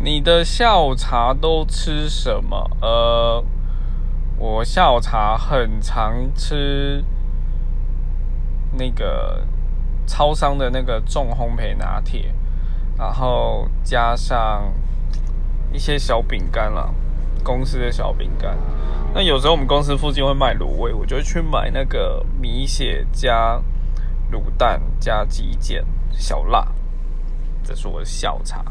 你的下午茶都吃什么？呃，我下午茶很常吃那个超商的那个重烘焙拿铁，然后加上一些小饼干啦。公司的小饼干。那有时候我们公司附近会卖卤味，我就去买那个米血加卤蛋加鸡腱小辣。这是我的下午茶。